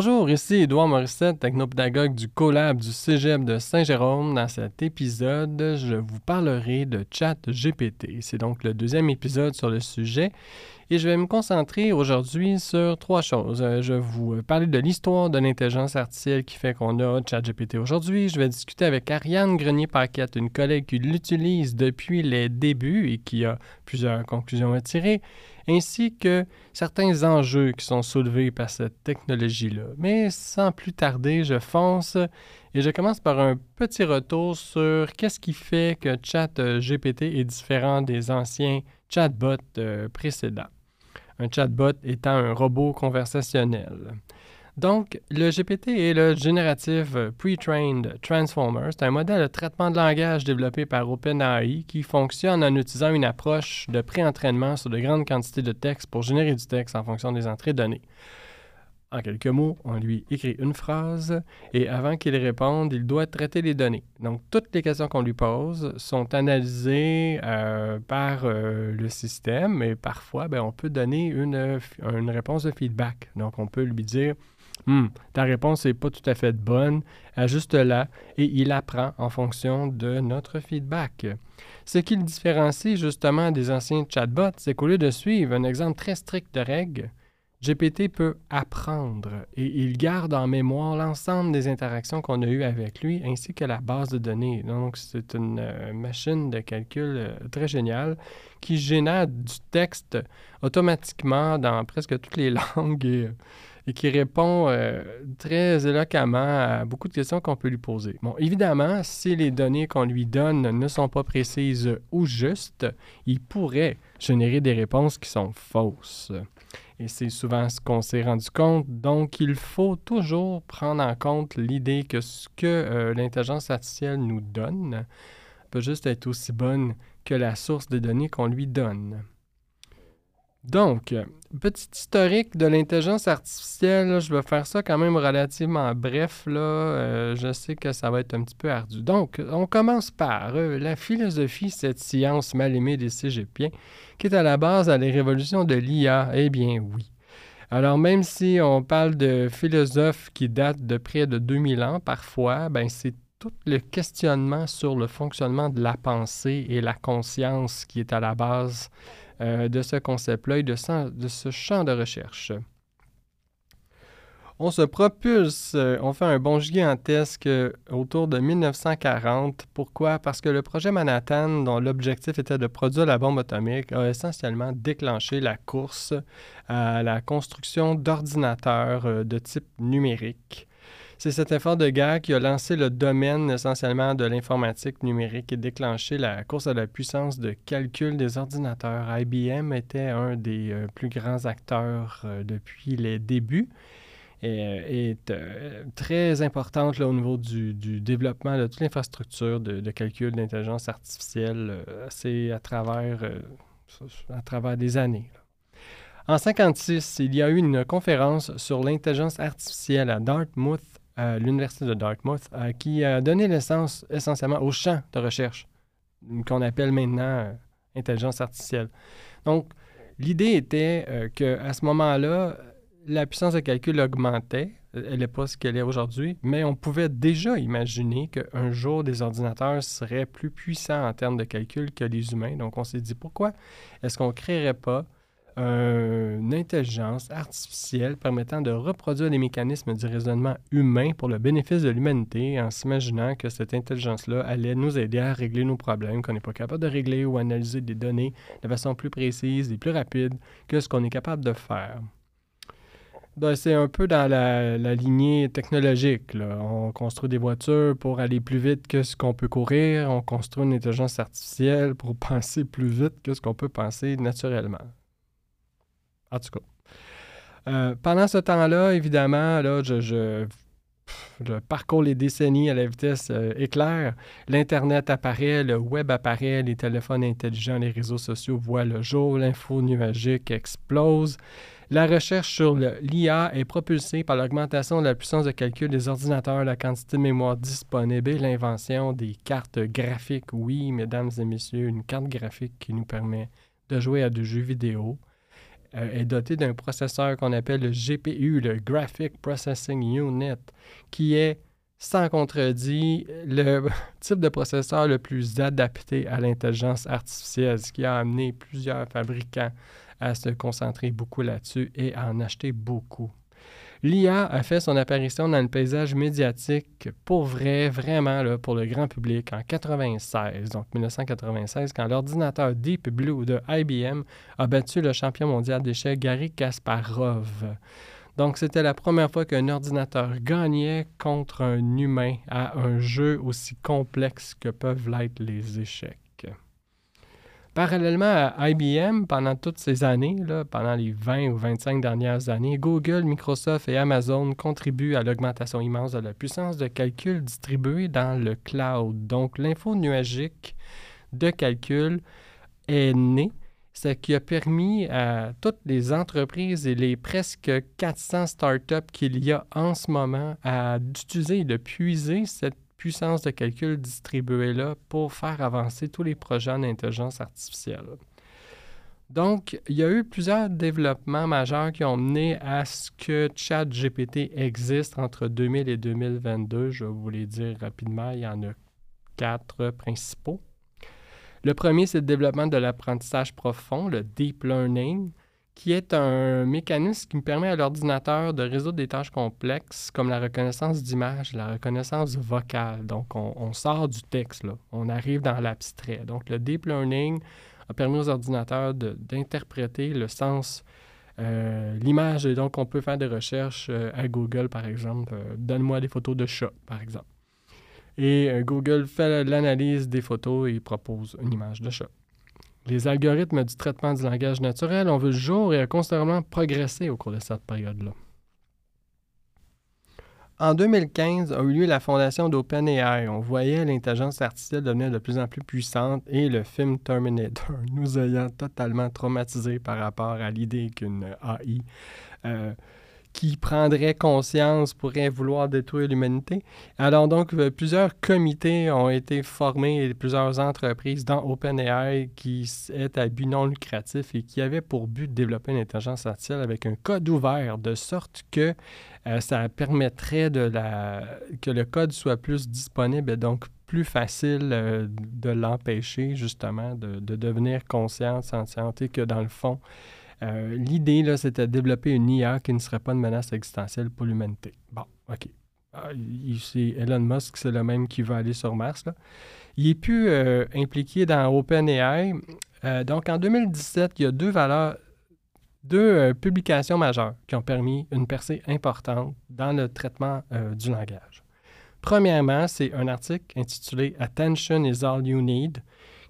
Bonjour, ici Édouard Morissette, technopédagogue du Collab du Cégep de Saint-Jérôme. Dans cet épisode, je vous parlerai de ChatGPT. C'est donc le deuxième épisode sur le sujet et je vais me concentrer aujourd'hui sur trois choses. Euh, je vais vous parler de l'histoire de l'intelligence artificielle qui fait qu'on a ChatGPT aujourd'hui. Je vais discuter avec Ariane Grenier-Paquette, une collègue qui l'utilise depuis les débuts et qui a plusieurs conclusions à tirer ainsi que certains enjeux qui sont soulevés par cette technologie-là. Mais sans plus tarder, je fonce et je commence par un petit retour sur qu'est-ce qui fait que ChatGPT est différent des anciens chatbots euh, précédents. Un chatbot étant un robot conversationnel. Donc, le GPT est le Generative Pre-trained Transformer. C'est un modèle de traitement de langage développé par OpenAI qui fonctionne en utilisant une approche de pré-entraînement sur de grandes quantités de texte pour générer du texte en fonction des entrées données. En quelques mots, on lui écrit une phrase et avant qu'il réponde, il doit traiter les données. Donc, toutes les questions qu'on lui pose sont analysées euh, par euh, le système et parfois, ben, on peut donner une, une réponse de feedback. Donc, on peut lui dire Hmm, ta réponse n'est pas tout à fait bonne, ajuste-la et il apprend en fonction de notre feedback. Ce qui le différencie justement des anciens chatbots, c'est qu'au lieu de suivre un exemple très strict de règles, GPT peut apprendre et il garde en mémoire l'ensemble des interactions qu'on a eues avec lui ainsi que la base de données. Donc, c'est une euh, machine de calcul euh, très géniale qui génère du texte automatiquement dans presque toutes les langues et et qui répond euh, très éloquemment à beaucoup de questions qu'on peut lui poser. Bon, évidemment, si les données qu'on lui donne ne sont pas précises ou justes, il pourrait générer des réponses qui sont fausses. Et c'est souvent ce qu'on s'est rendu compte. Donc, il faut toujours prendre en compte l'idée que ce que euh, l'intelligence artificielle nous donne peut juste être aussi bonne que la source de données qu'on lui donne. Donc, petit historique de l'intelligence artificielle, je vais faire ça quand même relativement bref. Là, euh, je sais que ça va être un petit peu ardu. Donc, on commence par euh, la philosophie, cette science mal aimée des cégepiens, qui est à la base à la révolution de l'IA. Eh bien, oui. Alors, même si on parle de philosophes qui datent de près de 2000 ans, parfois, ben, c'est tout le questionnement sur le fonctionnement de la pensée et la conscience qui est à la base euh, de ce concept-là et de, de, ce champ de recherche. On se propulse, euh, on fait un bond gigantesque autour de 1940. Pourquoi? Parce que le projet Manhattan, dont l'objectif était de produire la bombe atomique, a essentiellement déclenché la course à la construction d'ordinateurs euh, de type numérique. C'est cet effort de guerre qui a lancé le domaine essentiellement de l'informatique numérique et déclenché la course à la puissance de calcul des ordinateurs. IBM était un des euh, plus grands acteurs euh, depuis les débuts et euh, est très importante au niveau du, développement de toute l'infrastructure de, calcul d'intelligence artificielle. C'est à travers, à travers des années. En 1956, il y a eu une conférence sur l'intelligence artificielle à Dartmouth l'Université de Dartmouth, euh, qui a donné naissance essentiellement au champ de recherche qu'on appelle maintenant euh, intelligence artificielle. Donc, l'idée était euh, qu'à ce moment-là, la puissance de calcul augmentait. Elle n'est pas ce qu'elle est aujourd'hui, mais on pouvait déjà imaginer qu'un jour, des ordinateurs seraient plus puissants en termes de calcul que les humains. Donc, on s'est dit, pourquoi est-ce qu'on ne créerait pas une intelligence artificielle permettant de reproduire les mécanismes du raisonnement humain pour le bénéfice de l'humanité en s'imaginant que cette intelligence-là allait nous aider à régler nos problèmes qu'on n'est pas capable de régler ou analyser des données de façon plus précise et plus rapide que ce qu'on est capable de faire. Ben, c'est un peu dans la, lignée technologique. On construit des voitures pour aller plus vite que ce qu'on peut courir. On construit une intelligence artificielle pour penser plus vite que ce qu'on peut penser naturellement. En tout cas. Euh, pendant ce temps-là, évidemment, là, je, parcours les décennies à la vitesse euh, éclair. L'Internet apparaît, le web apparaît, les téléphones intelligents, les réseaux sociaux voient le jour, l'info nuagique explose. La recherche sur l'IA est propulsée par l'augmentation de la puissance de calcul des ordinateurs, la quantité de mémoire disponible l'invention des cartes graphiques. Oui, mesdames et messieurs, une carte graphique qui nous permet de jouer à des jeux vidéo est doté d'un processeur qu'on appelle le GPU, le Graphic Processing Unit, qui est sans contredit le type de processeur le plus adapté à l'intelligence artificielle, ce qui a amené plusieurs fabricants à se concentrer beaucoup là-dessus et à en acheter beaucoup. L'IA a fait son apparition dans le paysage médiatique pour vrai, vraiment, pour le grand public en 1996, donc 1996, quand l'ordinateur Deep Blue de IBM a battu le champion mondial d'échecs Gary Kasparov. Donc, c'était la première fois qu'un ordinateur gagnait contre un humain à un jeu aussi complexe que peuvent l'être les échecs. Parallèlement à IBM, pendant toutes ces années, pendant les 20 ou 25 dernières années, Google, Microsoft et Amazon contribuent à l'augmentation immense de la puissance de calcul distribuée dans le cloud. Donc, l'info nuagique de calcul est née, ce qui a permis à toutes les entreprises et les presque 400 startups qu'il y a en ce moment d'utiliser et de puiser cette puissance de calcul distribuée là pour faire avancer tous les projets en intelligence artificielle. Donc, il y a eu plusieurs développements majeurs qui ont mené à ce que ChatGPT existe entre 2000 et 2022. Je vais vous les dire rapidement. Il y en a quatre principaux. Le premier, c'est le développement de l'apprentissage profond, le deep learning qui est un mécanisme qui me permet à l'ordinateur de résoudre des tâches complexes comme la reconnaissance d'image, la reconnaissance vocale. Donc, on, sort du texte, là. on arrive dans l'abstrait. Donc, le deep learning a permis aux ordinateurs d'interpréter le sens, euh, l'image. Et donc, on peut faire des recherches euh, à Google, par exemple. Euh, donne-moi des photos de chats, par exemple. Et Google fait l'analyse des photos et propose une image de chat. Les algorithmes du traitement du langage naturel ont vu le jour et ont constamment progressé au cours de cette période-là. En 2015 a eu lieu la fondation d'OpenAI. On voyait l'intelligence artificielle devenir de plus en plus puissante et le film Terminator nous ayant totalement traumatisés par rapport à l'idée qu'une AI euh, qui prendrait conscience pourrait vouloir détruire l'humanité. Alors donc, euh, plusieurs comités ont été formés et plusieurs entreprises dans OpenAI qui est à but non lucratif et qui avaient pour but de développer une intelligence artificielle avec un code ouvert, de sorte que euh, ça permettrait de la, que le code soit plus disponible et donc plus facile euh, de l'empêcher justement de, de, devenir consciente, sentiente et que dans le fond, euh, l'idée, là, c'était de développer une IA qui ne serait pas une menace existentielle pour l'humanité. Bon, OK. Ah, c'est Elon Musk, c'est le même qui va aller sur Mars. Il est plus euh, impliqué dans OpenAI. Euh, donc, en 2017, il y a deux valeurs, deux publications majeures qui ont permis une percée importante dans le traitement du langage. Premièrement, c'est un article intitulé Attention is all you need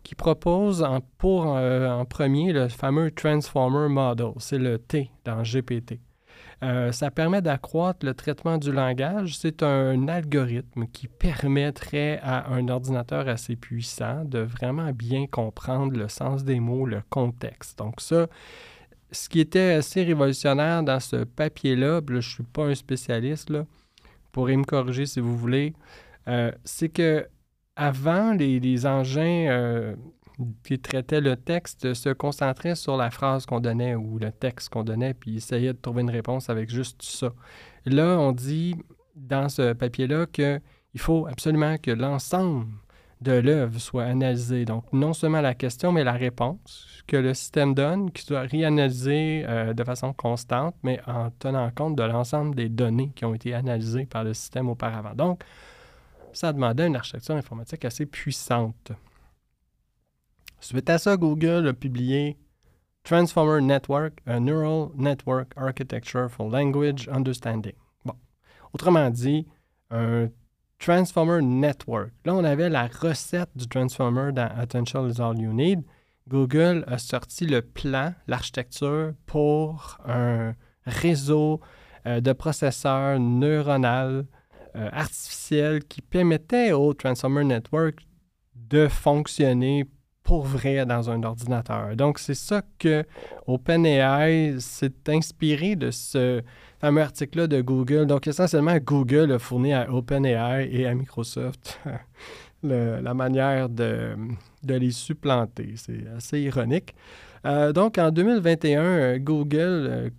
qui propose en, pour euh, en premier le fameux Transformer Model, c'est le T dans GPT. Euh, ça permet d'accroître le traitement du langage. C'est un algorithme qui permettrait à un ordinateur assez puissant de vraiment bien comprendre le sens des mots, le contexte. Donc ça, ce qui était assez révolutionnaire dans ce papier-là, je ne suis pas un spécialiste, là, pourrez me corriger si vous voulez, euh, c'est que avant, les, engins euh, qui traitaient le texte se concentraient sur la phrase qu'on donnait ou le texte qu'on donnait, puis essayaient de trouver une réponse avec juste ça. Là, on dit dans ce papier-là qu'il faut absolument que l'ensemble de l'œuvre soit analysé. Donc, non seulement la question, mais la réponse que le système donne, qui soit réanalysée euh, de façon constante, mais en tenant compte de l'ensemble des données qui ont été analysées par le système auparavant. Donc, ça demandait une architecture informatique assez puissante. Suite à ça, Google a publié Transformer Network, a Neural Network Architecture for Language Understanding. Bon, autrement dit, un Transformer Network. Là, on avait la recette du Transformer dans Attention is All You Need. Google a sorti le plan, l'architecture pour un réseau euh, de processeurs neuronaux euh, artificielle qui permettait au Transformer Network de fonctionner pour vrai dans un ordinateur. Donc, c'est ça que OpenAI s'est inspiré de ce fameux article-là de Google. Donc, essentiellement, Google a fourni à OpenAI et à Microsoft la manière de, de les supplanter. C'est assez ironique. Euh, donc, en 2021, euh, Google euh,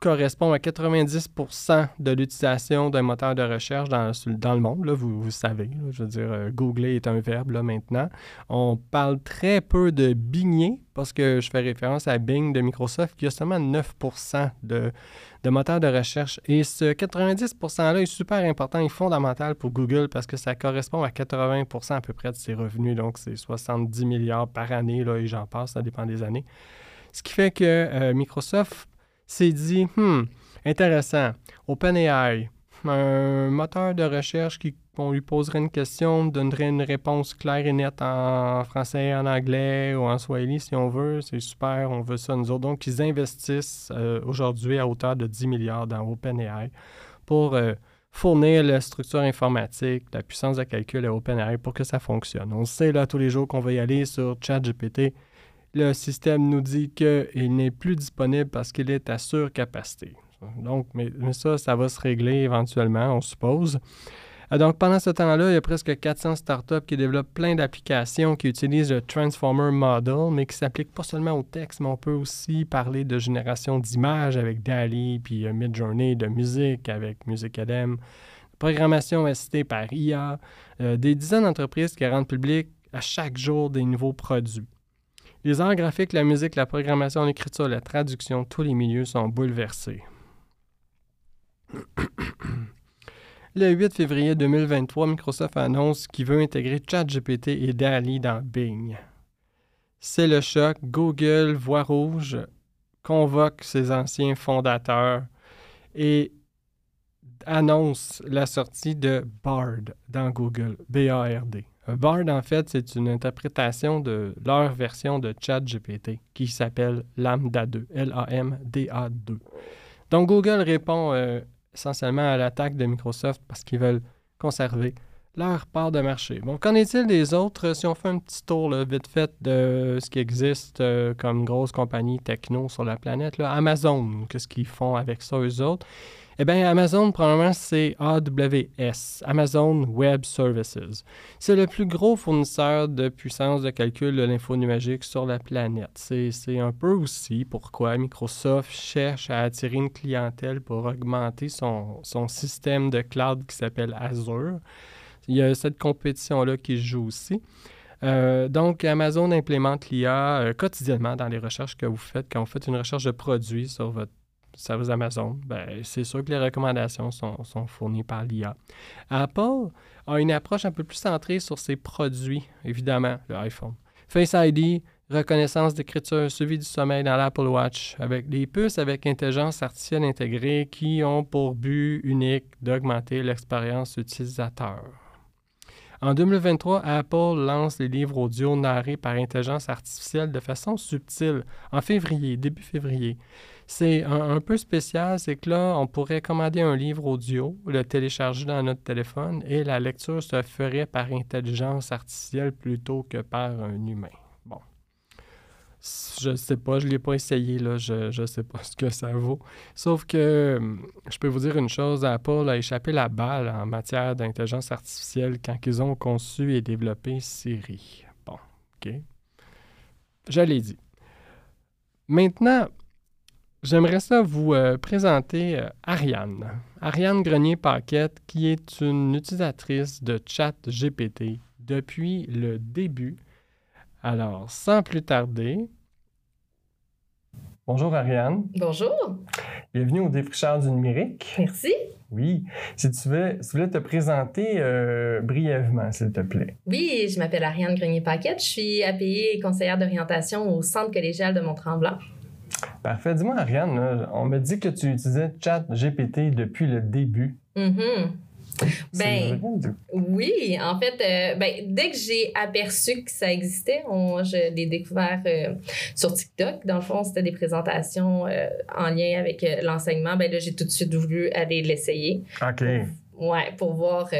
correspond à 90% de l'utilisation d'un moteur de recherche dans, le monde. Là, vous, savez, je veux dire, googler est un verbe là, maintenant. On parle très peu de bingner parce que je fais référence à Bing de Microsoft qui a seulement 9 de, de moteurs de recherche. Et ce 90 %-là est super important et fondamental pour Google parce que ça correspond à 80% à peu près de ses revenus. Donc, c'est 70 milliards par année, là, et j'en passe, ça dépend des années. Ce qui fait que euh, Microsoft s'est dit, hmm, intéressant, OpenAI, un moteur de recherche qui on lui poserait une question, donnerait une réponse claire et nette en français, en anglais ou en swahili si on veut. C'est super, on veut ça nous autres. Donc, ils investissent euh, aujourd'hui à hauteur de 10 milliards dans OpenAI pour euh, fournir la structure informatique, la puissance de calcul à OpenAI pour que ça fonctionne. On sait là tous les jours qu'on va y aller sur ChatGPT. Le système nous dit qu'il n'est plus disponible parce qu'il est à surcapacité. Donc, mais, ça, ça va se régler éventuellement, on suppose. Euh, donc, pendant ce temps-là, il y a presque 400 startups qui développent plein d'applications qui utilisent le Transformer Model, mais qui s'appliquent pas seulement au texte, mais on peut aussi parler de génération d'images avec DALI, puis euh, Midjourney, de musique avec Music programmation ST par IA, euh, des dizaines d'entreprises qui rendent public à chaque jour des nouveaux produits. Les arts graphiques, la musique, la programmation, l'écriture, la traduction, tous les milieux sont bouleversés. Le 8 février 2023, Microsoft annonce qu'il veut intégrer ChatGPT et DALI dans Bing. C'est le choc. Google, voix rouge, convoque ses anciens fondateurs et annonce la sortie de Bard dans Google, B-A-R-D. Bard, en fait, c'est une interprétation de leur version de ChatGPT qui s'appelle Lambda 2, L-A-M-D-A 2. Donc, Google répond euh, essentiellement à l'attaque de Microsoft parce qu'ils veulent conserver leur part de marché. Bon, qu'en est-il des autres? Si on fait un petit tour vite fait de ce qui existe euh, comme grosse compagnie techno sur la planète, Amazon, qu'est-ce qu'ils font avec ça, eux autres? Eh bien, Amazon, probablement, c'est AWS, Amazon Web Services. C'est le plus gros fournisseur de puissance de calcul de l'info numérique sur la planète. C'est un peu aussi pourquoi Microsoft cherche à attirer une clientèle pour augmenter son, son système de cloud qui s'appelle Azure. Il y a cette compétition-là qui joue aussi. Euh, donc, Amazon implémente l'IA euh, quotidiennement dans les recherches que vous faites. Quand vous faites une recherche de produits sur votre service Amazon, ben, c'est sûr que les recommandations sont, fournies par l'IA. Apple a une approche un peu plus centrée sur ses produits, évidemment, le iPhone. Face ID, reconnaissance d'écriture, suivi du sommeil dans l'Apple Watch, avec des puces avec intelligence artificielle intégrée qui ont pour but unique d'augmenter l'expérience utilisateur. En 2023, Apple lance les livres audio narrés par intelligence artificielle de façon subtile, en février, début février. C'est un, peu spécial, c'est que là, on pourrait commander un livre audio, le télécharger dans notre téléphone et la lecture se ferait par intelligence artificielle plutôt que par un humain. Bon. Je sais pas, je ne l'ai pas essayé, là, je ne sais pas ce que ça vaut. Sauf que hum, je peux vous dire une chose, Apple a échappé la balle en matière d'intelligence artificielle quand ils ont conçu et développé Siri. Bon, OK. Je l'ai dit. Maintenant, J'aimerais ça vous euh, présenter euh, Ariane. Ariane Grenier-Paquette, qui est une utilisatrice de chat GPT depuis le début. Alors, sans plus tarder, bonjour Ariane. Bonjour. Bienvenue au Défricheur du numérique. Merci. Oui. Si tu veux, tu voulais te présenter euh, brièvement, s'il te plaît. Oui, je m'appelle Ariane Grenier-Paquette. Je suis API et conseillère d'orientation au Centre collégial de Mont-Tremblant. Parfait. Dis-moi, Ariane, on me dit que tu utilisais Chat GPT depuis le début. Mm Ben, oui, en fait, euh, ben, dès que j'ai aperçu que ça existait, on, je l'ai découvert euh, sur TikTok. Dans le fond, c'était des présentations euh, en lien avec l'enseignement. Ben là, j'ai tout de suite voulu aller l'essayer. OK. ouais, pour voir,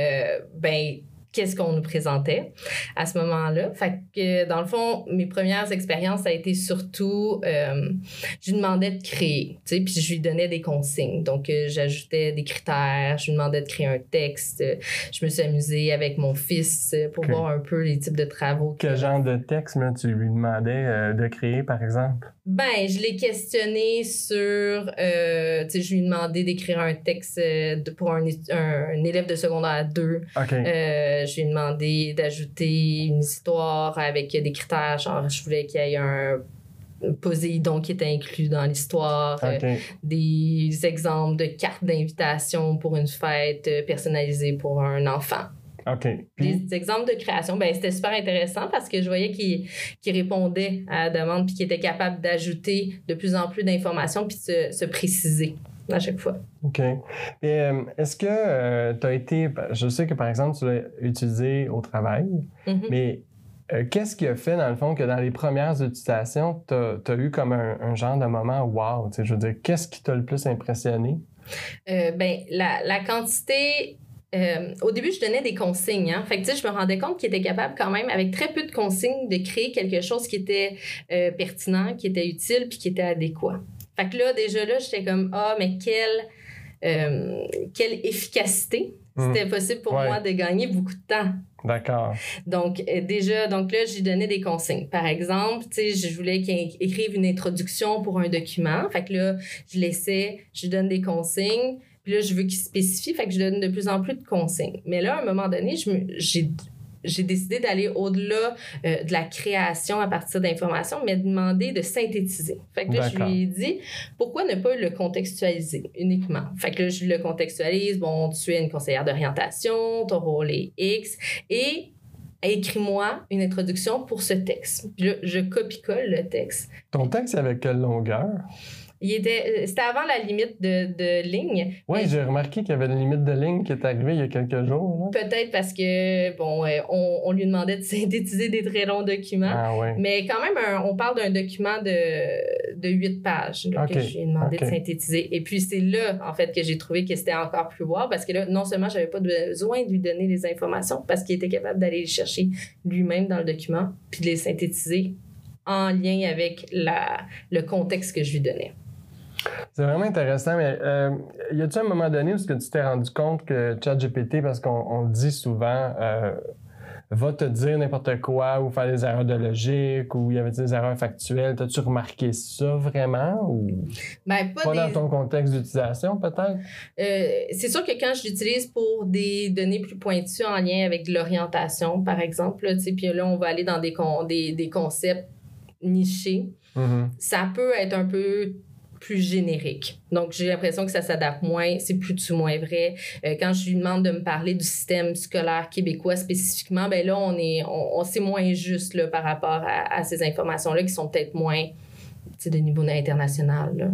ben, qu'est-ce qu'on nous présentait à ce moment-là. Fait que, dans le fond, mes premières expériences, ça a été surtout, euh, je lui demandais de créer, tu sais, puis je lui donnais des consignes. Donc, euh, j'ajoutais des critères, je lui demandais de créer un texte. Je me suis amusée avec mon fils pour voir un peu les types de travaux. Quel genre de texte, là, tu lui demandais de créer, par exemple? Ben, je l'ai questionné sur, euh, tu sais, je lui ai demandé d'écrire un texte pour un, un, élève de secondaire 2. OK. Euh, je lui ai demandé d'ajouter une histoire avec des critères, genre je voulais qu'il y ait un Poséidon qui était inclus dans l'histoire, euh, des exemples de cartes d'invitation pour une fête euh, personnalisée pour un enfant. OK. Des, exemples de création, ben, c'était super intéressant parce que je voyais qu'il répondait à la demande puis qu'il était capable d'ajouter de plus en plus d'informations puis de se préciser à chaque fois. OK. Euh, est-ce que euh, tu as été. Je sais que par exemple, tu l'as utilisé au travail, mm-hmm. mais euh, qu'est-ce qui a fait, dans le fond, que dans les premières utilisations, tu as, eu comme un, genre de moment wow? Je veux dire, qu'est-ce qui t'a le plus impressionné? ben, la, la quantité au début, je donnais des consignes. Hein? Fait que, je me rendais compte qu'il était capable quand même, avec très peu de consignes, de créer quelque chose qui était pertinent, qui était utile, puis qui était adéquat. Fait que là, déjà là, j'étais comme, ah, mais quelle, euh, quelle efficacité. Hmm. C'était possible pour moi de gagner beaucoup de temps. D'accord. Donc, euh, déjà, donc là, j'ai donné des consignes. Par exemple, tu sais, je voulais qu'il écrive une introduction pour un document. Fait que là, je laissais, je donne des consignes. Puis là, je veux qu'il spécifie. Fait que je donne de plus en plus de consignes. Mais là, à un moment donné, j'ai j'ai décidé d'aller au-delà euh, de la création à partir d'informations, mais demander de synthétiser. Fait que là, je lui ai dit, pourquoi ne pas le contextualiser uniquement? Fait que là, je le contextualise. Bon, tu es une conseillère d'orientation, ton rôle est X. Et écris-moi une introduction pour ce texte. Puis là, je copie-colle le texte. Ton texte, avec quelle longueur? Était, euh, c'était avant la limite de, de ligne. Oui, j'ai remarqué qu'il y avait une limite de ligne qui est arrivée il y a quelques jours. Peut-être parce que, bon, euh, on, on, lui demandait de synthétiser des très longs documents. Ah, ouais. Mais quand même, on parle d'un document de, de 8 pages que je lui ai demandé de synthétiser. Et puis, c'est là, en fait, que j'ai trouvé que c'était encore plus wow parce que là, non seulement j'avais pas besoin de lui donner les informations parce qu'il était capable d'aller les chercher lui-même dans le document puis de les synthétiser en lien avec la, le contexte que je lui donnais. C'est vraiment intéressant, mais euh, y a-t-il un moment donné où que tu t'es rendu compte que ChatGPT, parce qu'on dit souvent, euh, va te dire n'importe quoi ou faire des erreurs de logique ou il y avait des erreurs factuelles. T'as-tu remarqué ça vraiment ou ben, pas, dans ton contexte d'utilisation peut-être? Euh, c'est sûr que quand je l'utilise pour des données plus pointues en lien avec l'orientation, par exemple, puis là, on va aller dans des, des, des concepts nichés, mm-hmm. ça peut être un peu plus générique. Donc, j'ai l'impression que ça s'adapte moins, c'est plus ou moins vrai. Euh, quand je lui demande de me parler du système scolaire québécois spécifiquement, ben là, on est, on, c'est moins juste là, par rapport à, à ces informations-là qui sont peut-être moins de niveau international.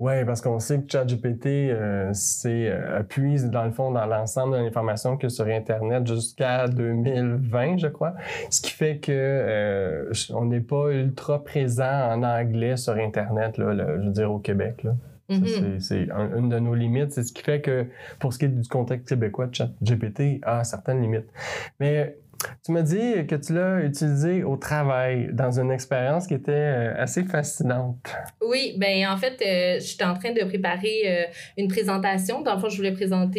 Oui, parce qu'on sait que ChatGPT euh, euh, dans le fond dans l'ensemble de l'information que sur Internet jusqu'à 2020, je crois. Ce qui fait que euh, on n'est pas ultra présent en anglais sur Internet, là, je veux dire au Québec. Là. Mm-hmm. C'est une de nos limites. C'est ce qui fait que pour ce qui est du contexte québécois, ChatGPT a certaines limites. Mais tu m'as dit que tu l'as utilisé au travail dans une expérience qui était euh, assez fascinante. Oui, ben en fait, euh, j'étais en train de préparer euh, une présentation. Dans le fond, je voulais présenter,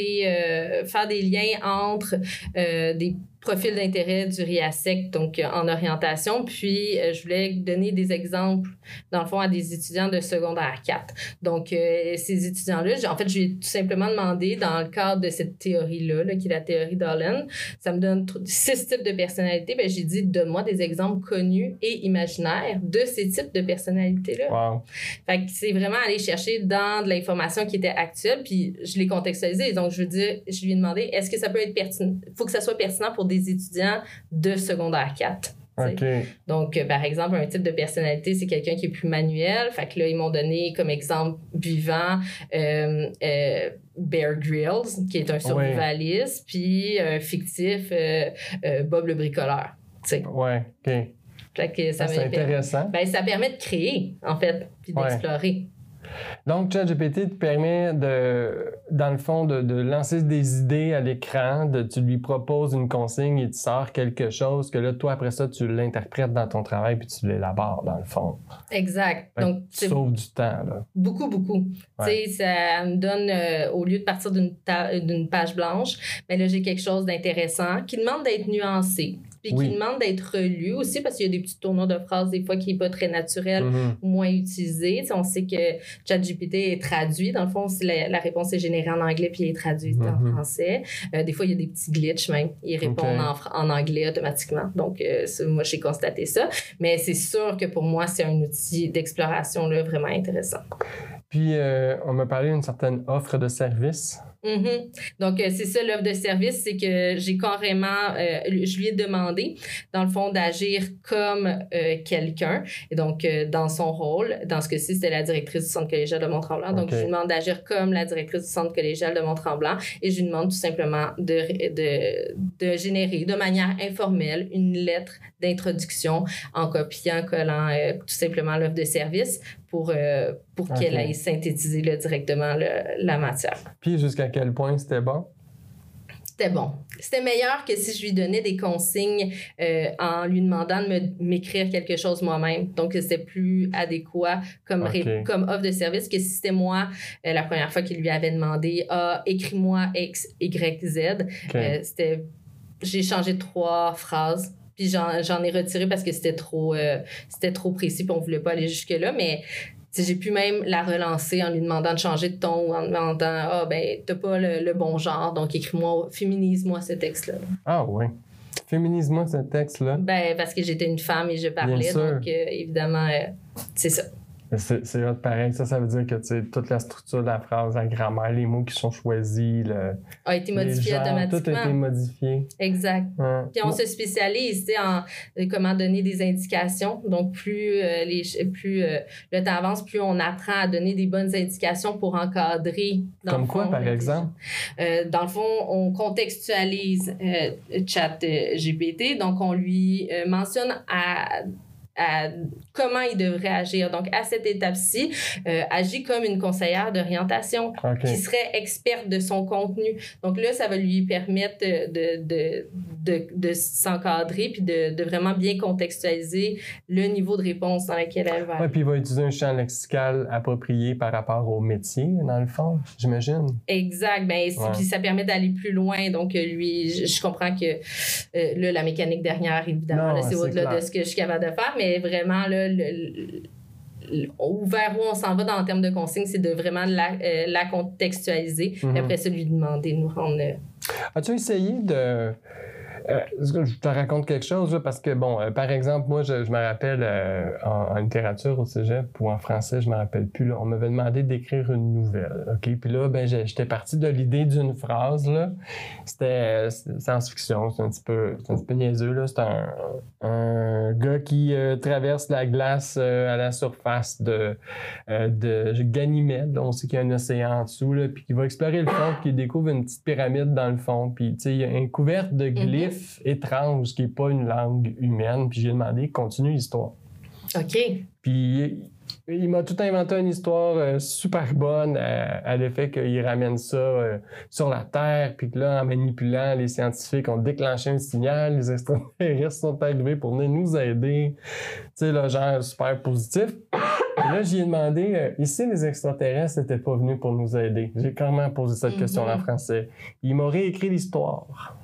faire des liens entre des profil d'intérêt du RIASEC, donc euh, en orientation. Puis, euh, je voulais donner des exemples, dans le fond, à des étudiants de secondaire 4. Donc, euh, ces étudiants-là, en fait, je lui ai tout simplement demandé, dans le cadre de cette théorie-là, là, qui est la théorie d'Allen, ça me donne six types de personnalités. Ben, j'ai dit, donne-moi des exemples connus et imaginaires de ces types de personnalités-là. Wow. Fait que c'est vraiment aller chercher dans de l'information qui était actuelle, puis je l'ai contextualisé. Donc, je veux dire, je lui ai demandé, est-ce que ça peut être pertinent? Il faut que ça soit pertinent pour des étudiants de secondaire 4. Donc, euh, par exemple, un type de personnalité, c'est quelqu'un qui est plus manuel. Fait que là, ils m'ont donné comme exemple vivant euh, euh, Bear Grylls, qui est un survivaliste, puis fictif Bob le bricoleur. Ouais, OK. ça, ah, c'est intéressant. Ben, ça permet de créer, en fait, puis d'explorer. Donc, ChatGPT te permet de, dans le fond, de, de lancer des idées à l'écran, tu lui proposes une consigne et tu sors quelque chose que là, toi, après ça, tu l'interprètes dans ton travail puis tu l'élabores, dans le fond. Exact. Donc, tu sauves du temps, là. Beaucoup, beaucoup. Tu sais, ça me donne, euh, au lieu de partir d'une page blanche, mais ben là, j'ai quelque chose d'intéressant qui demande d'être nuancé puis qui demande d'être relu aussi parce qu'il y a des petits tournois de phrases des fois qui n'est pas très naturel ou moins utilisé. on sait que ChatGPT est traduit. Dans le fond, la, la, réponse est générée en anglais puis est traduite en mm-hmm. français. Euh, des fois, il y a des petits glitches même. Il répond en, en, anglais automatiquement. Donc, euh, moi, j'ai constaté ça. Mais c'est sûr que pour moi, c'est un outil d'exploration vraiment intéressant. Puis, euh, on m'a parlé d'une certaine offre de service. Mm-hmm. Donc, euh, c'est ça l'offre de service, c'est que j'ai carrément, euh, je lui ai demandé, dans le fond, d'agir comme euh, quelqu'un. Et donc, dans son rôle, dans ce cas-ci, c'était la directrice du centre collégial de Mont-Tremblant. Donc, je lui demande d'agir comme la directrice du centre collégial de Mont-Tremblant et je lui demande tout simplement de, de, de générer de manière informelle une lettre d'introduction en copiant, collant tout simplement l'offre de service pour, euh, pour qu'elle aille synthétiser directement la matière. Puis jusqu'à quel point c'était bon? C'était bon. C'était meilleur que si je lui donnais des consignes euh, en lui demandant de m'écrire quelque chose moi-même. Donc, c'était plus adéquat comme, comme offre de service que si c'était moi, euh, la première fois qu'il lui avait demandé Ah, écris-moi X, Y, Z. c'était j'ai changé trois phrases puis j'en ai retiré parce que c'était trop, euh, c'était trop précis puis on voulait pas aller jusque-là. Mais j'ai pu même la relancer en lui demandant de changer de ton ou en demandant Ah, ben, t'as pas le, bon genre, donc écris-moi, féminise-moi ce texte-là. Ah, oui. Féminise-moi ce texte-là. Ben, parce que j'étais une femme et je parlais, donc euh, évidemment, euh, c'est ça. C'est pareil. Ça, ça veut dire que toute la structure de la phrase, la grammaire, les mots qui sont choisis, le, a été modifié automatiquement. Tout a été modifié. Exact. Puis on se spécialise en euh, comment donner des indications. Donc, plus, euh, les, plus euh, le temps avance, plus on apprend à donner des bonnes indications pour encadrer. Comme quoi, par exemple? dans le fond, on contextualise chat GPT. Donc, on lui mentionne à comment il devrait agir. Donc, à cette étape-ci, euh, agit comme une conseillère d'orientation qui serait experte de son contenu. Donc là, ça va lui permettre de, de, de, de s'encadrer puis de, de, vraiment bien contextualiser le niveau de réponse dans lequel elle va. Oui, puis il va utiliser un champ lexical approprié par rapport au métier, dans le fond, j'imagine. Exact. Ben, Puis ça permet d'aller plus loin. Donc, lui, je, comprends que euh, là, la mécanique derrière, évidemment, c'est au-delà de ce que je suis capable de faire, mais vraiment, là, le, vers où on s'en va dans le terme de consigne, c'est de vraiment la, euh, la contextualiser. mhm. Après ça, lui demander de nous rendre. As-tu essayé de euh, je te raconte quelque chose, parce que, bon, euh, par exemple, moi, je, me rappelle euh, en, littérature au cégep ou en français, je me rappelle plus, là, on m'avait demandé d'écrire une nouvelle, OK? Puis là, ben, j'étais parti de l'idée d'une phrase. C'était science-fiction, c'est un petit peu, un petit peu niaiseux, là. C'est un, un, gars qui traverse la glace à la surface de, de Ganymède, on sait qu'il y a un océan en dessous, là, puis qui va explorer le fond, puis qui découvre une petite pyramide dans le fond, puis, tu sais, il y a un couvert de mm-hmm. Glyphes étrange qui n'est pas une langue humaine. Puis j'ai demandé, continue l'histoire. OK. Puis il m'a tout inventé une histoire euh, super bonne à, l'effet qu'il ramène ça euh, sur la Terre, puis que là, en manipulant, les scientifiques ont déclenché un signal, les extraterrestres sont arrivés pour venir nous aider. Tu sais, le genre super positif. Et là, j'y ai demandé, euh, ici, les extraterrestres n'étaient pas venus pour nous aider. J'ai même posé cette mm-hmm. question en français. Il m'a réécrit l'histoire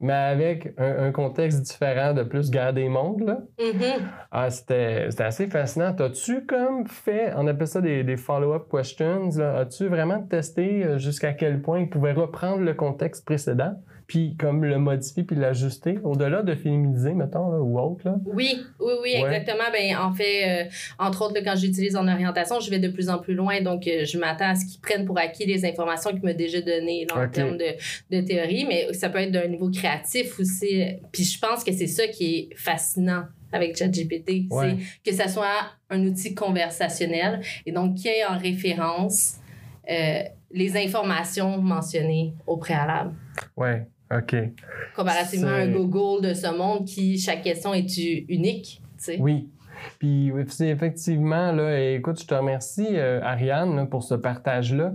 mais avec un, contexte différent de plus guerre des mondes. Là. Mm-hmm. Ah, c'était, assez fascinant. As-tu comme fait, on appelle ça des, des follow-up questions, as-tu vraiment testé euh, jusqu'à quel point il pouvait reprendre le contexte précédent? Puis comme le modifier puis l'ajuster au-delà de féminiser mettons là, ou autre là. Oui, oui oui, exactement. Ben en fait euh, entre autres quand j'utilise en orientation, je vais de plus en plus loin donc euh, je m'attends à ce qu'ils prennent pour acquis les informations qu'ils m'ont déjà données en termes de, de théorie, mais ça peut être d'un niveau créatif aussi. Puis je pense que c'est ça qui est fascinant avec ChatGPT, c'est que ça soit un outil conversationnel et donc qui ait en référence euh, les informations mentionnées au préalable. Ouais. OK. Comparativement à un Google de ce monde qui, chaque question est unique. Oui. Puis effectivement, là, écoute, je te remercie, euh, Ariane, pour ce partage-là.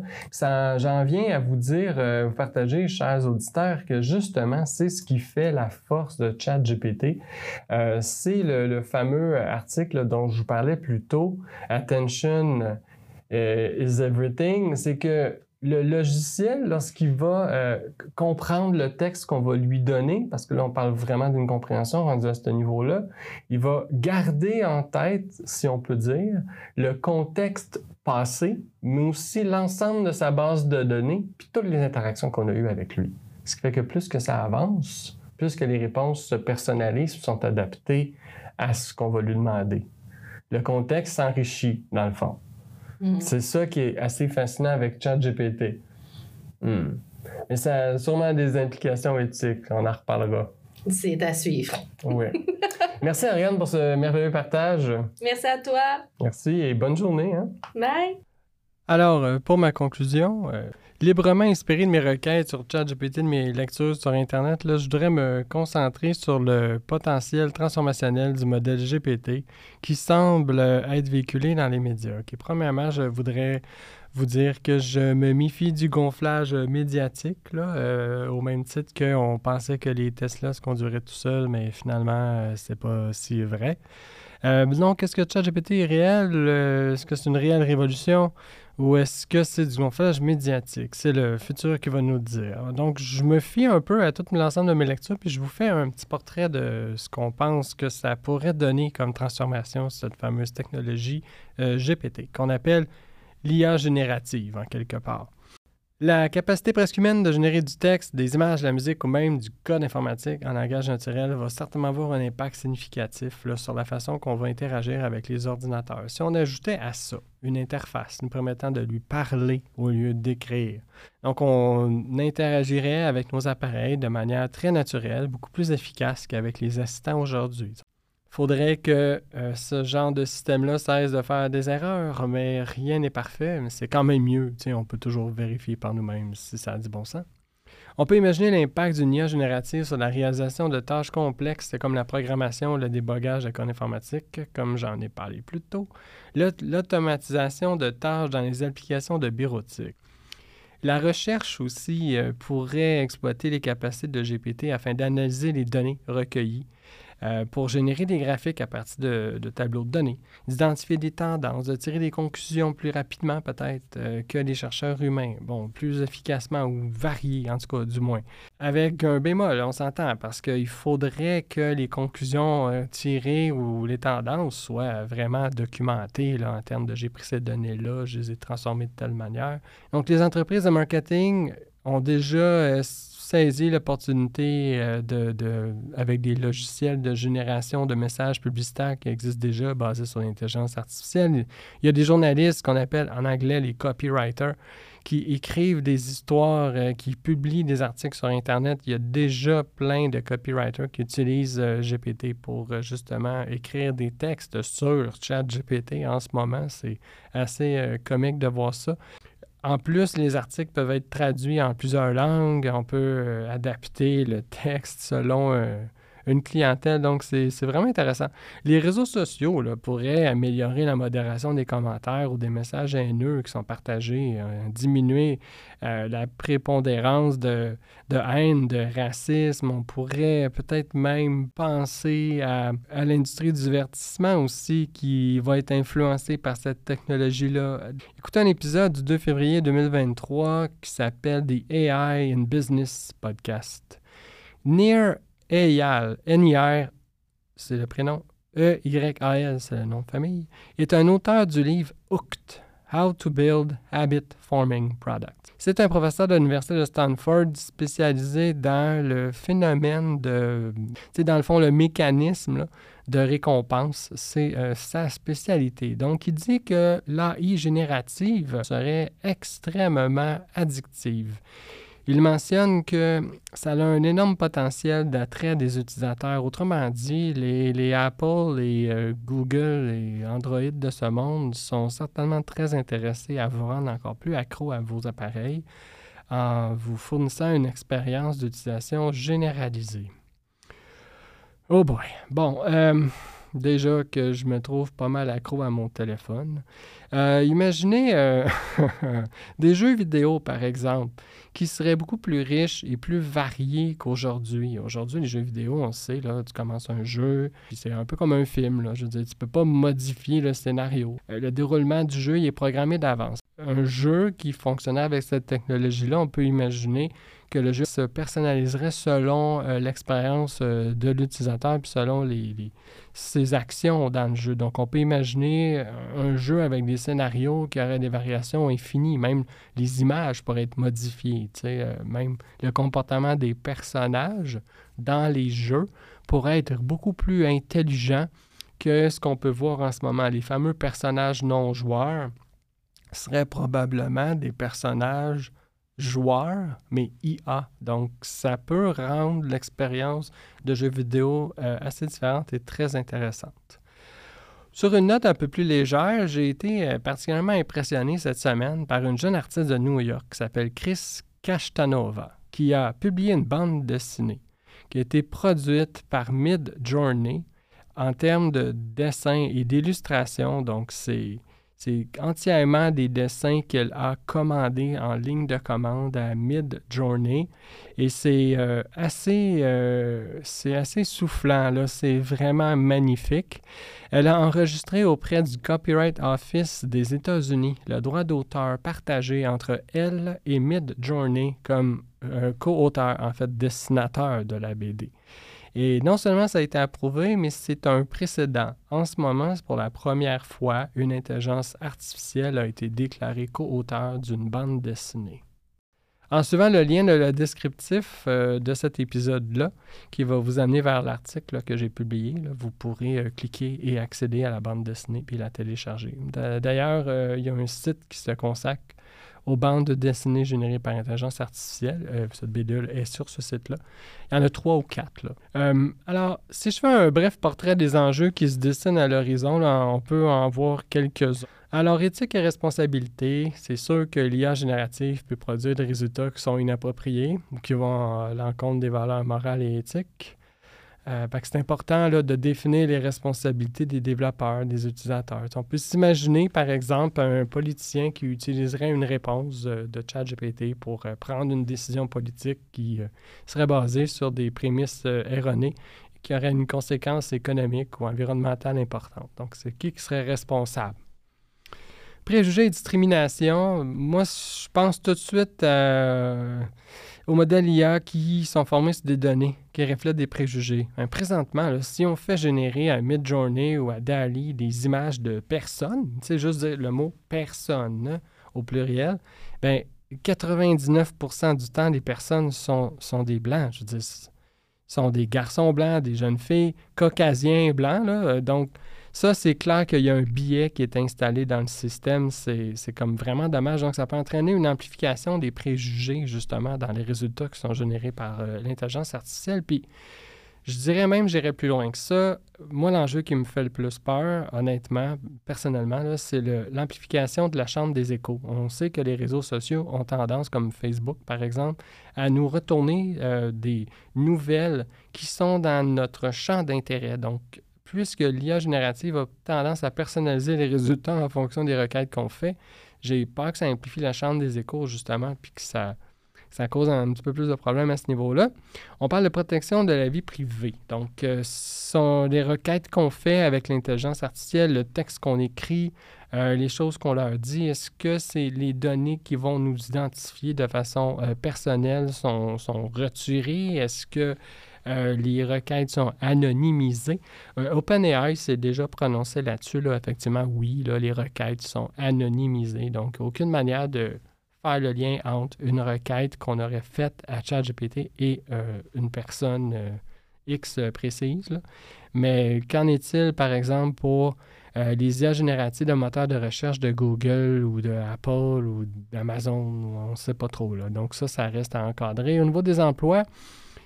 J'en viens à vous dire, euh, vous partager, chers auditeurs, que justement, c'est ce qui fait la force de ChatGPT. Euh, c'est le, fameux article dont je vous parlais plus tôt, Attention is Everything. C'est que le logiciel, lorsqu'il va euh, comprendre le texte qu'on va lui donner, parce que là, on parle vraiment d'une compréhension rendue à ce niveau-là, il va garder en tête, si on peut dire, le contexte passé, mais aussi l'ensemble de sa base de données, puis toutes les interactions qu'on a eues avec lui. Ce qui fait que plus que ça avance, plus que les réponses se personnalisent, sont adaptées à ce qu'on va lui demander. Le contexte s'enrichit, dans le fond. Mm. C'est ça qui est assez fascinant avec ChatGPT. Mm. Mais ça a sûrement des implications éthiques. On en reparlera. C'est à suivre. Oui. Merci Ariane pour ce merveilleux partage. Merci à toi. Merci et bonne journée. Hein? Bye. Alors, euh, pour ma conclusion, euh, librement inspiré de mes requêtes sur ChatGPT, de mes lectures sur Internet, je voudrais me concentrer sur le potentiel transformationnel du modèle GPT qui semble être véhiculé dans les médias. Premièrement, je voudrais vous dire que je me méfie du gonflage médiatique, euh, au même titre qu'on pensait que les Tesla se conduiraient tout seuls, mais finalement, c'est pas si vrai. donc, est-ce que ChatGPT est réel? Est-ce que c'est une réelle révolution? Ou est-ce que c'est du gonflage médiatique? C'est le futur qui va nous dire. Donc, je me fie un peu à tout l'ensemble de mes lectures, puis je vous fais un petit portrait de ce qu'on pense que ça pourrait donner comme transformation, cette fameuse technologie euh, GPT, qu'on appelle l'IA générative, en quelque part. La capacité presque humaine de générer du texte, des images, de la musique ou même du code informatique en langage naturel va certainement avoir un impact significatif sur la façon qu'on va interagir avec les ordinateurs. Si on ajoutait à ça une interface nous permettant de lui parler au lieu d'écrire, donc on interagirait avec nos appareils de manière très naturelle, beaucoup plus efficace qu'avec les assistants aujourd'hui faudrait que euh, ce genre de système-là cesse de faire des erreurs, mais rien n'est parfait, mais c'est quand même mieux. On peut toujours vérifier par nous-mêmes si ça a du bon sens. On peut imaginer l'impact d'une IA générative sur la réalisation de tâches complexes comme la programmation, le débogage de code informatique, comme j'en ai parlé plus tôt, l'automatisation de tâches dans les applications de bureautique. La recherche aussi euh, pourrait exploiter les capacités de GPT afin d'analyser les données recueillies euh, pour générer des graphiques à partir de, tableaux de données, d'identifier des tendances, de tirer des conclusions plus rapidement peut-être euh, que les chercheurs humains, bon, plus efficacement ou variées en tout cas du moins. Avec un bémol, on s'entend, parce qu'il faudrait que les conclusions euh, tirées ou les tendances soient vraiment documentées là, en termes de j'ai pris ces données-là, je les ai transformées de telle manière. Donc les entreprises de marketing ont déjà saisi l'opportunité euh, de, avec des logiciels de génération de messages publicitaires qui existent déjà basés sur l'intelligence artificielle. Il y a des journalistes qu'on appelle en anglais les copywriters qui écrivent des histoires, euh, qui publient des articles sur Internet. Il y a déjà plein de copywriters qui utilisent euh, GPT pour justement écrire des textes sur ChatGPT en ce moment. C'est assez comique de voir ça. En plus, les articles peuvent être traduits en plusieurs langues. On peut euh, adapter le texte selon euh, une clientèle. Donc, c'est vraiment intéressant. Les réseaux sociaux là, pourraient améliorer la modération des commentaires ou des messages haineux qui sont partagés, euh, diminuer euh, la prépondérance de, haine, de racisme. On pourrait peut-être même penser à, à l'industrie du divertissement aussi qui va être influencée par cette technologie-là. Écoutez un épisode du 2 février 2023 qui s'appelle The AI in Business Podcast. Near Eyal, N-I-R, c'est le prénom, E-Y-A-L, c'est le nom de famille, est un auteur du livre Hooked, How to Build Habit Forming Products. C'est un professeur de l'Université de Stanford spécialisé dans le phénomène de, c'est dans le fond le mécanisme de récompense, c'est euh, sa spécialité. Donc, il dit que l'AI générative serait extrêmement addictive. Il mentionne que ça a un énorme potentiel d'attrait des utilisateurs. Autrement dit, les, Apple, les euh, Google et Android de ce monde sont certainement très intéressés à vous rendre encore plus accro à vos appareils en vous fournissant une expérience d'utilisation généralisée. Oh boy. Bon, euh, Déjà que je me trouve pas mal accro à mon téléphone. Euh, imaginez euh, des jeux vidéo, par exemple, qui seraient beaucoup plus riches et plus variés qu'aujourd'hui. Aujourd'hui, les jeux vidéo, on sait, là, tu commences un jeu, c'est un peu comme un film. Là, je veux dire, tu peux pas modifier le scénario. Euh, le déroulement du jeu il est programmé d'avance. Un jeu qui fonctionnait avec cette technologie-là, on peut imaginer que le jeu se personnaliserait selon euh, l'expérience euh, de l'utilisateur puis selon les, ses actions dans le jeu. Donc, on peut imaginer euh, un jeu avec des scénarios qui auraient des variations infinies. Même les images pourraient être modifiées. même le comportement des personnages dans les jeux pourrait être beaucoup plus intelligent que ce qu'on peut voir en ce moment. Les fameux personnages non joueurs seraient probablement des personnages joueurs, mais IA. Donc, ça peut rendre l'expérience de jeux vidéo euh, assez différente et très intéressante. Sur une note un peu plus légère, j'ai été euh, particulièrement impressionné cette semaine par une jeune artiste de New York qui s'appelle Chris Kashtanova, qui a publié une bande dessinée qui a été produite par Mid Journey en termes de dessin et d'illustration. Donc, c'est c'est entièrement des dessins qu'elle a commandés en ligne de commande à Mid Journey. Et c'est euh, assez, euh, assez soufflant, là. c'est vraiment magnifique. Elle a enregistré auprès du Copyright Office des États-Unis le droit d'auteur partagé entre elle et Mid Journey comme euh, co-auteur, en fait, dessinateur de la BD. Et non seulement ça a été approuvé, mais c'est un précédent. En ce moment, pour la première fois, une intelligence artificielle a été déclarée co-auteur d'une bande dessinée. En suivant le lien de le descriptif euh, de cet épisode-là, qui va vous amener vers l'article que j'ai publié, vous pourrez euh, cliquer et accéder à la bande dessinée puis la télécharger. D'ailleurs, euh, il y a un site qui se consacre aux bandes dessinées générées par intelligence artificielle. Euh, cette BD est sur ce site-là. Il y en a trois ou quatre. Euh, alors, si je fais un bref portrait des enjeux qui se dessinent à l'horizon, on peut en voir quelques-uns. Alors, éthique et responsabilité, c'est sûr que l'IA générative peut produire des résultats qui sont inappropriés ou qui vont à l'encontre des valeurs morales et éthiques. Euh, c'est important de définir les responsabilités des développeurs, des utilisateurs. On peut s'imaginer, par exemple, un politicien qui utiliserait une réponse euh, de ChatGPT pour euh, prendre une décision politique qui serait basée sur des prémices erronées et qui aurait une conséquence économique ou environnementale importante. Donc, c'est qui qui serait responsable? Préjugés et discrimination, moi, je pense tout de suite à aux modèles IA qui sont formés sur des données qui reflètent des préjugés. présentement, si on fait générer à Midjourney ou à DALI des images de personnes, c'est juste le mot personne au pluriel, bien, 99% du temps, les personnes sont, sont des blancs. Je dire, sont des garçons blancs, des jeunes filles, caucasiens blancs. Là, donc, ça, c'est clair qu'il y a un biais qui est installé dans le système. C'est comme vraiment dommage. Donc, ça peut entraîner une amplification des préjugés, justement, dans les résultats qui sont générés par euh, l'intelligence artificielle. Puis, je dirais même, j'irais plus loin que ça. Moi, l'enjeu qui me fait le plus peur, honnêtement, personnellement, c'est l'amplification de la chambre des échos. On sait que les réseaux sociaux ont tendance, comme Facebook par exemple, à nous retourner euh, des nouvelles qui sont dans notre champ d'intérêt. Donc, puisque l'IA générative a tendance à personnaliser les résultats en fonction des requêtes qu'on fait, j'ai peur que ça amplifie la chambre des échos, justement, puis que ça, cause un petit peu plus de problèmes à ce niveau-là. On parle de protection de la vie privée. Donc, euh, ce sont les requêtes qu'on fait avec l'intelligence artificielle, le texte qu'on écrit, euh, les choses qu'on leur dit. Est-ce que c'est les données qui vont nous identifier de façon euh, personnelle sont, sont retirées? Est-ce que euh, les requêtes sont anonymisées. Euh, OpenAI s'est déjà prononcé là-dessus. Là, effectivement, oui, les requêtes sont anonymisées. Donc, aucune manière de faire le lien entre une requête qu'on aurait faite à ChatGPT et euh, une personne X précise. Mais qu'en est-il, par exemple, pour les IA génératives de moteurs de recherche de Google ou de Apple ou d'Amazon? On ne sait pas trop. Donc, ça, ça reste à encadrer. Au niveau des emplois,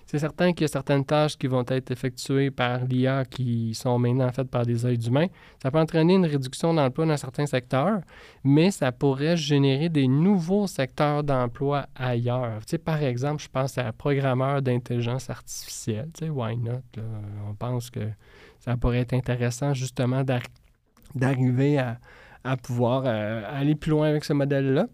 C'est certain qu'il y a certaines tâches qui vont être effectuées par l'IA qui sont maintenant faites par des êtres humains. Ça peut entraîner une réduction d'emploi dans certains secteurs, mais ça pourrait générer des nouveaux secteurs d'emploi ailleurs. Par exemple, je pense à un programmeur d'intelligence artificielle. Tu sais, why not? On pense que ça pourrait être intéressant justement d'arriver à, pouvoir euh, aller plus loin avec ce modèle-là.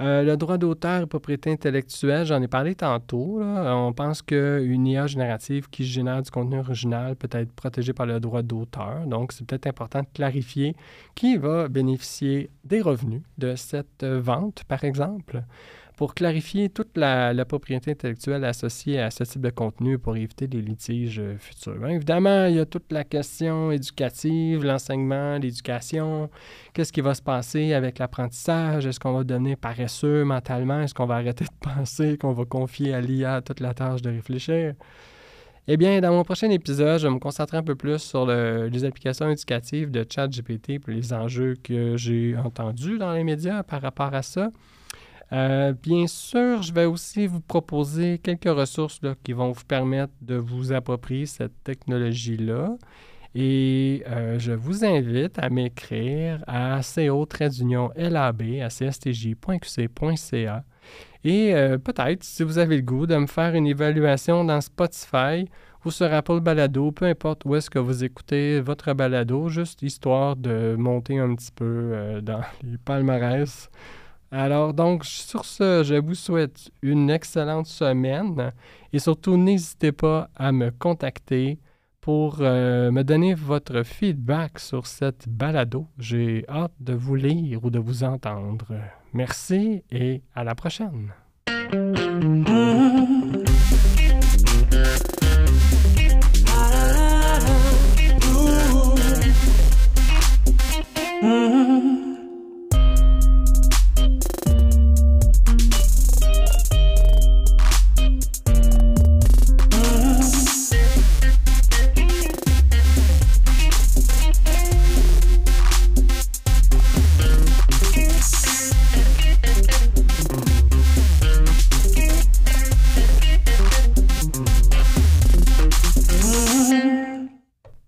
Euh, le droit d'auteur et propriété intellectuelle, j'en ai parlé tantôt. On pense qu'une IA générative qui génère du contenu original peut être protégée par le droit d'auteur. Donc, c'est peut-être important de clarifier qui va bénéficier des revenus de cette vente, par exemple pour clarifier toute la, propriété intellectuelle associée à ce type de contenu pour éviter des litiges euh, futurs. évidemment, il y a toute la question éducative, l'enseignement, l'éducation. Qu'est-ce qui va se passer avec l'apprentissage? Est-ce qu'on va devenir paresseux mentalement? Est-ce qu'on va arrêter de penser qu'on va confier à l'IA toute la tâche de réfléchir? Eh bien, dans mon prochain épisode, je vais me concentrer un peu plus sur les applications éducatives de ChatGPT et les enjeux que j'ai entendus dans les médias par rapport à ça. Euh, bien sûr, je vais aussi vous proposer quelques ressources qui vont vous permettre de vous approprier cette technologie-là. Et euh, je vous invite à m'écrire à co-lab à. Et euh, peut-être, si vous avez le goût, de me faire une évaluation dans Spotify ou sur Apple Balado, peu importe où est-ce que vous écoutez votre balado, juste histoire de monter un petit peu dans les palmarès alors donc, sur ce, je vous souhaite une excellente semaine et surtout n'hésitez pas à me contacter pour euh, me donner votre feedback sur cette balado. J'ai hâte de vous lire ou de vous entendre. Merci et à la prochaine. Mm-hmm.